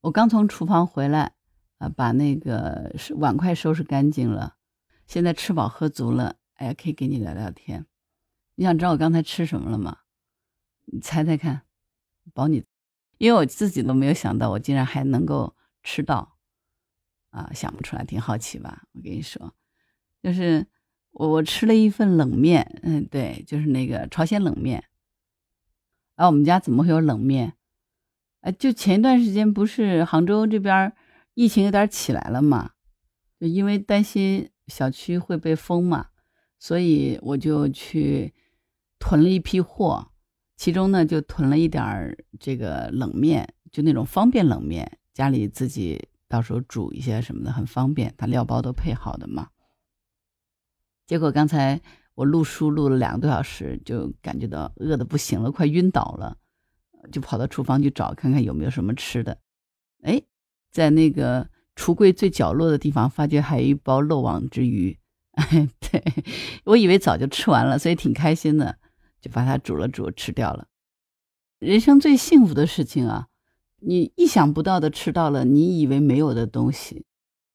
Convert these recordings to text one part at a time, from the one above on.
我刚从厨房回来，啊，把那个碗筷收拾干净了，现在吃饱喝足了，哎呀，可以跟你聊聊天。你想知道我刚才吃什么了吗？你猜猜看，保你，因为我自己都没有想到，我竟然还能够吃到，啊，想不出来，挺好奇吧？我跟你说，就是我我吃了一份冷面，嗯，对，就是那个朝鲜冷面。啊，我们家怎么会有冷面？哎，就前一段时间不是杭州这边疫情有点起来了嘛，就因为担心小区会被封嘛，所以我就去。囤了一批货，其中呢就囤了一点儿这个冷面，就那种方便冷面，家里自己到时候煮一些什么的很方便，它料包都配好的嘛。结果刚才我录书录了两个多小时，就感觉到饿的不行了，快晕倒了，就跑到厨房去找看看有没有什么吃的。哎，在那个橱柜最角落的地方，发觉还有一包漏网之鱼。哎，对我以为早就吃完了，所以挺开心的。就把它煮了煮，吃掉了。人生最幸福的事情啊，你意想不到的吃到了你以为没有的东西，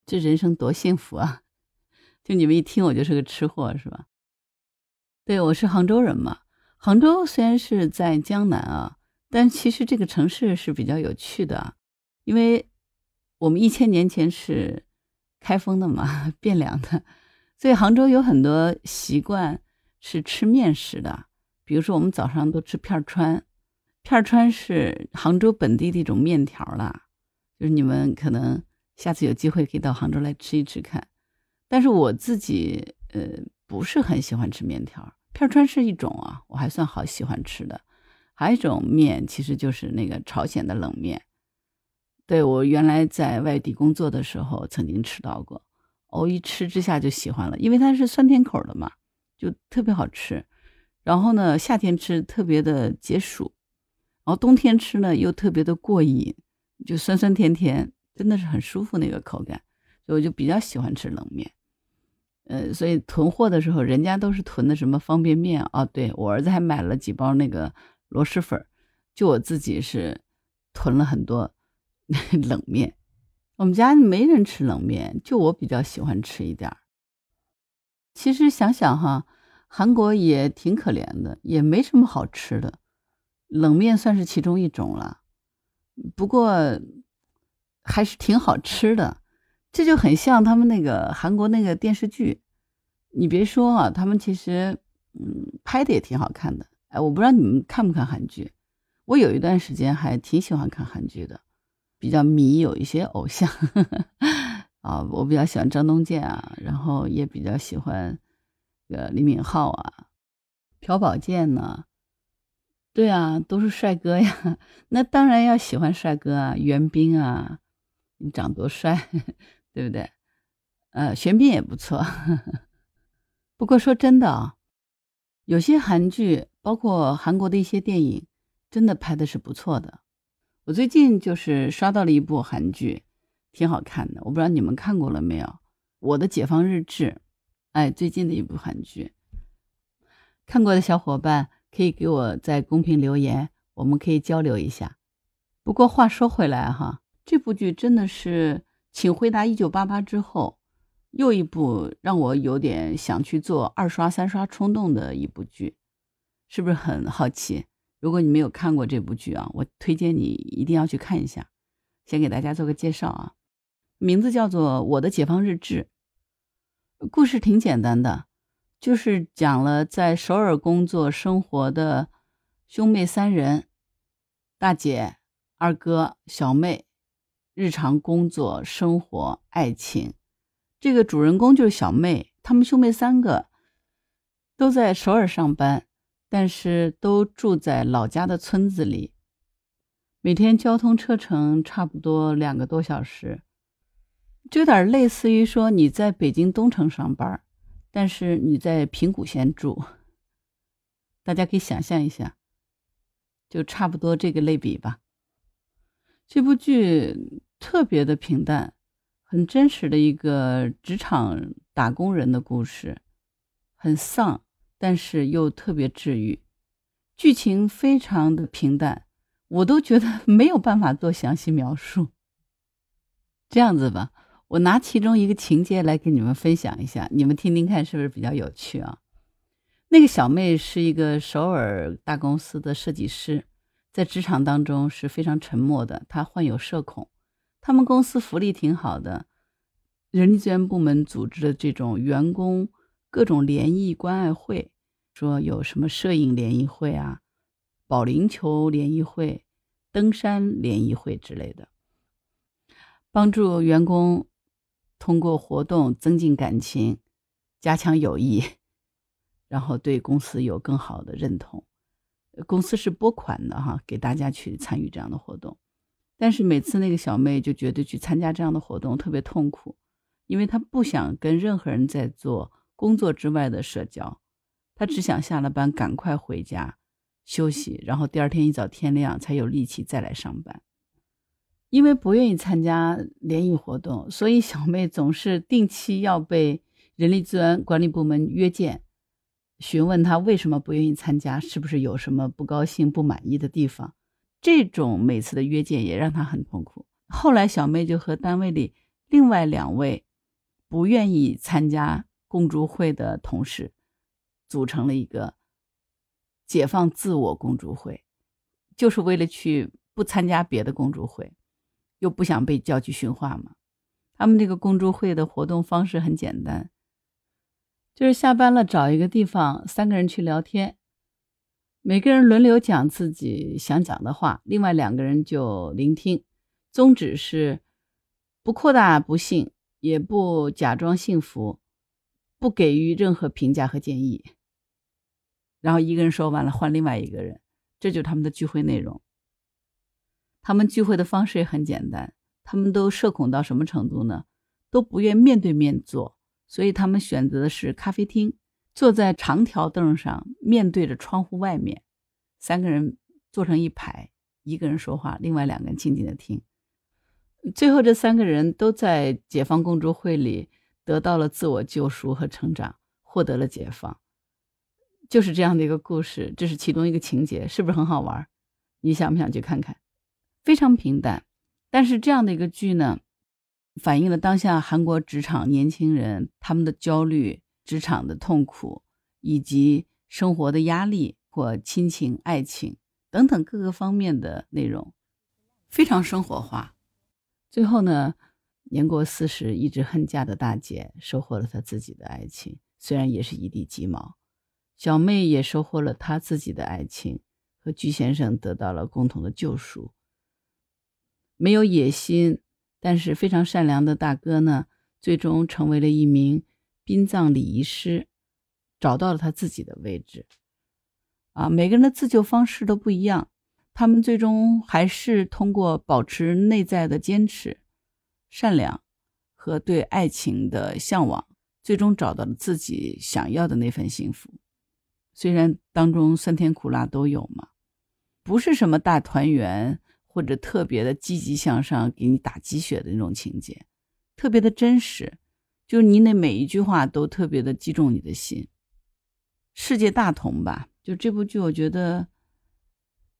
这人生多幸福啊！就你们一听，我就是个吃货，是吧？对，我是杭州人嘛。杭州虽然是在江南啊，但其实这个城市是比较有趣的，因为我们一千年前是开封的嘛，汴梁的，所以杭州有很多习惯是吃面食的。比如说，我们早上都吃片川，片川是杭州本地的一种面条啦。就是你们可能下次有机会可以到杭州来吃一吃看。但是我自己呃不是很喜欢吃面条，片川是一种啊，我还算好喜欢吃的。还有一种面，其实就是那个朝鲜的冷面。对我原来在外地工作的时候曾经吃到过，哦，一吃之下就喜欢了，因为它是酸甜口的嘛，就特别好吃。然后呢，夏天吃特别的解暑，然后冬天吃呢又特别的过瘾，就酸酸甜甜，真的是很舒服那个口感，所以我就比较喜欢吃冷面。呃，所以囤货的时候，人家都是囤的什么方便面啊？对我儿子还买了几包那个螺蛳粉，就我自己是囤了很多 冷面。我们家没人吃冷面，就我比较喜欢吃一点儿。其实想想哈。韩国也挺可怜的，也没什么好吃的，冷面算是其中一种了。不过还是挺好吃的，这就很像他们那个韩国那个电视剧。你别说啊，他们其实嗯拍的也挺好看的。哎，我不知道你们看不看韩剧，我有一段时间还挺喜欢看韩剧的，比较迷有一些偶像 啊，我比较喜欢张东健啊，然后也比较喜欢。呃李敏镐啊，朴宝剑呢？对啊，都是帅哥呀。那当然要喜欢帅哥啊，袁彬啊，你长多帅，对不对？呃，玄彬也不错。不过说真的啊，有些韩剧，包括韩国的一些电影，真的拍的是不错的。我最近就是刷到了一部韩剧，挺好看的。我不知道你们看过了没有，《我的解放日志》。哎，最近的一部韩剧，看过的小伙伴可以给我在公屏留言，我们可以交流一下。不过话说回来哈，这部剧真的是《请回答一九八八》之后，又一部让我有点想去做二刷三刷冲动的一部剧，是不是很好奇？如果你没有看过这部剧啊，我推荐你一定要去看一下。先给大家做个介绍啊，名字叫做《我的解放日志》。故事挺简单的，就是讲了在首尔工作生活的兄妹三人，大姐、二哥、小妹，日常工作、生活、爱情。这个主人公就是小妹，他们兄妹三个都在首尔上班，但是都住在老家的村子里，每天交通车程差不多两个多小时。就有点类似于说你在北京东城上班，但是你在平谷县住，大家可以想象一下，就差不多这个类比吧。这部剧特别的平淡，很真实的一个职场打工人的故事，很丧，但是又特别治愈。剧情非常的平淡，我都觉得 没有办法做详细描述。这样子吧，我拿其中一个情节来给你们分享一下，你们听听看是不是比较有趣啊？那个小妹是一个首尔大公司的设计师，在职场当中是非常沉默的，她患有社恐。他们公司福利挺好的，人力资源部门组织的这种员工各种联谊关爱会，说有什么摄影联谊会啊、保龄球联谊会、登山联谊会之类的。帮助员工通过活动增进感情、加强友谊，然后对公司有更好的认同。公司是拨款的哈，给大家去参与这样的活动。但是每次那个小妹就觉得去参加这样的活动特别痛苦，因为她不想跟任何人在做工作之外的社交，她只想下了班赶快回家休息，然后第二天一早天亮才有力气再来上班。因为不愿意参加联谊活动，所以小妹总是定期要被人力资源管理部门约见，询问她为什么不愿意参加，是不是有什么不高兴、不满意的地方。这种每次的约见也让她很痛苦。后来，小妹就和单位里另外两位不愿意参加共助会的同事，组成了一个解放自我共助会，就是为了去不参加别的共助会。又不想被叫去训话嘛？他们这个公助会的活动方式很简单，就是下班了找一个地方，三个人去聊天，每个人轮流讲自己想讲的话，另外两个人就聆听。宗旨是不扩大不幸，也不假装幸福，不给予任何评价和建议。然后一个人说完了，换另外一个人，这就是他们的聚会内容。他们聚会的方式也很简单，他们都社恐到什么程度呢？都不愿面对面坐，所以他们选择的是咖啡厅，坐在长条凳上，面对着窗户外面，三个人坐成一排，一个人说话，另外两个人静静的听。最后，这三个人都在解放共助会里得到了自我救赎和成长，获得了解放，就是这样的一个故事。这是其中一个情节，是不是很好玩？你想不想去看看？非常平淡，但是这样的一个剧呢，反映了当下韩国职场年轻人他们的焦虑、职场的痛苦，以及生活的压力或亲情、爱情等等各个方面的内容，非常生活化。最后呢，年过四十一直恨嫁的大姐收获了她自己的爱情，虽然也是一地鸡毛；小妹也收获了她自己的爱情，和鞠先生得到了共同的救赎。没有野心，但是非常善良的大哥呢，最终成为了一名殡葬礼仪师，找到了他自己的位置。啊，每个人的自救方式都不一样，他们最终还是通过保持内在的坚持、善良和对爱情的向往，最终找到了自己想要的那份幸福。虽然当中酸甜苦辣都有嘛，不是什么大团圆。或者特别的积极向上，给你打鸡血的那种情节，特别的真实，就你那每一句话都特别的击中你的心。世界大同吧，就这部剧，我觉得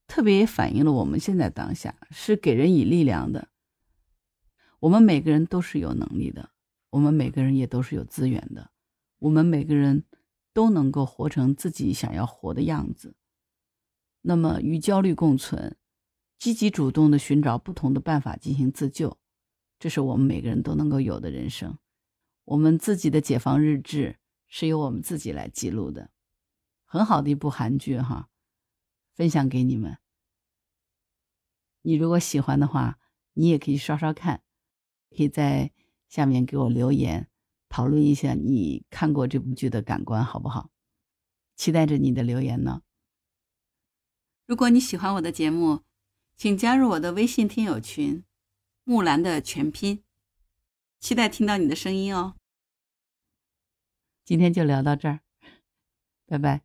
特别也反映了我们现在当下是给人以力量的。我们每个人都是有能力的，我们每个人也都是有资源的，我们每个人都能够活成自己想要活的样子。那么与焦虑共存。积极主动的寻找不同的办法进行自救，这是我们每个人都能够有的人生。我们自己的解放日志是由我们自己来记录的，很好的一部韩剧哈，分享给你们。你如果喜欢的话，你也可以刷刷看，可以在下面给我留言，讨论一下你看过这部剧的感官好不好？期待着你的留言呢。如果你喜欢我的节目，请加入我的微信听友群，木兰的全拼，期待听到你的声音哦。今天就聊到这儿，拜拜。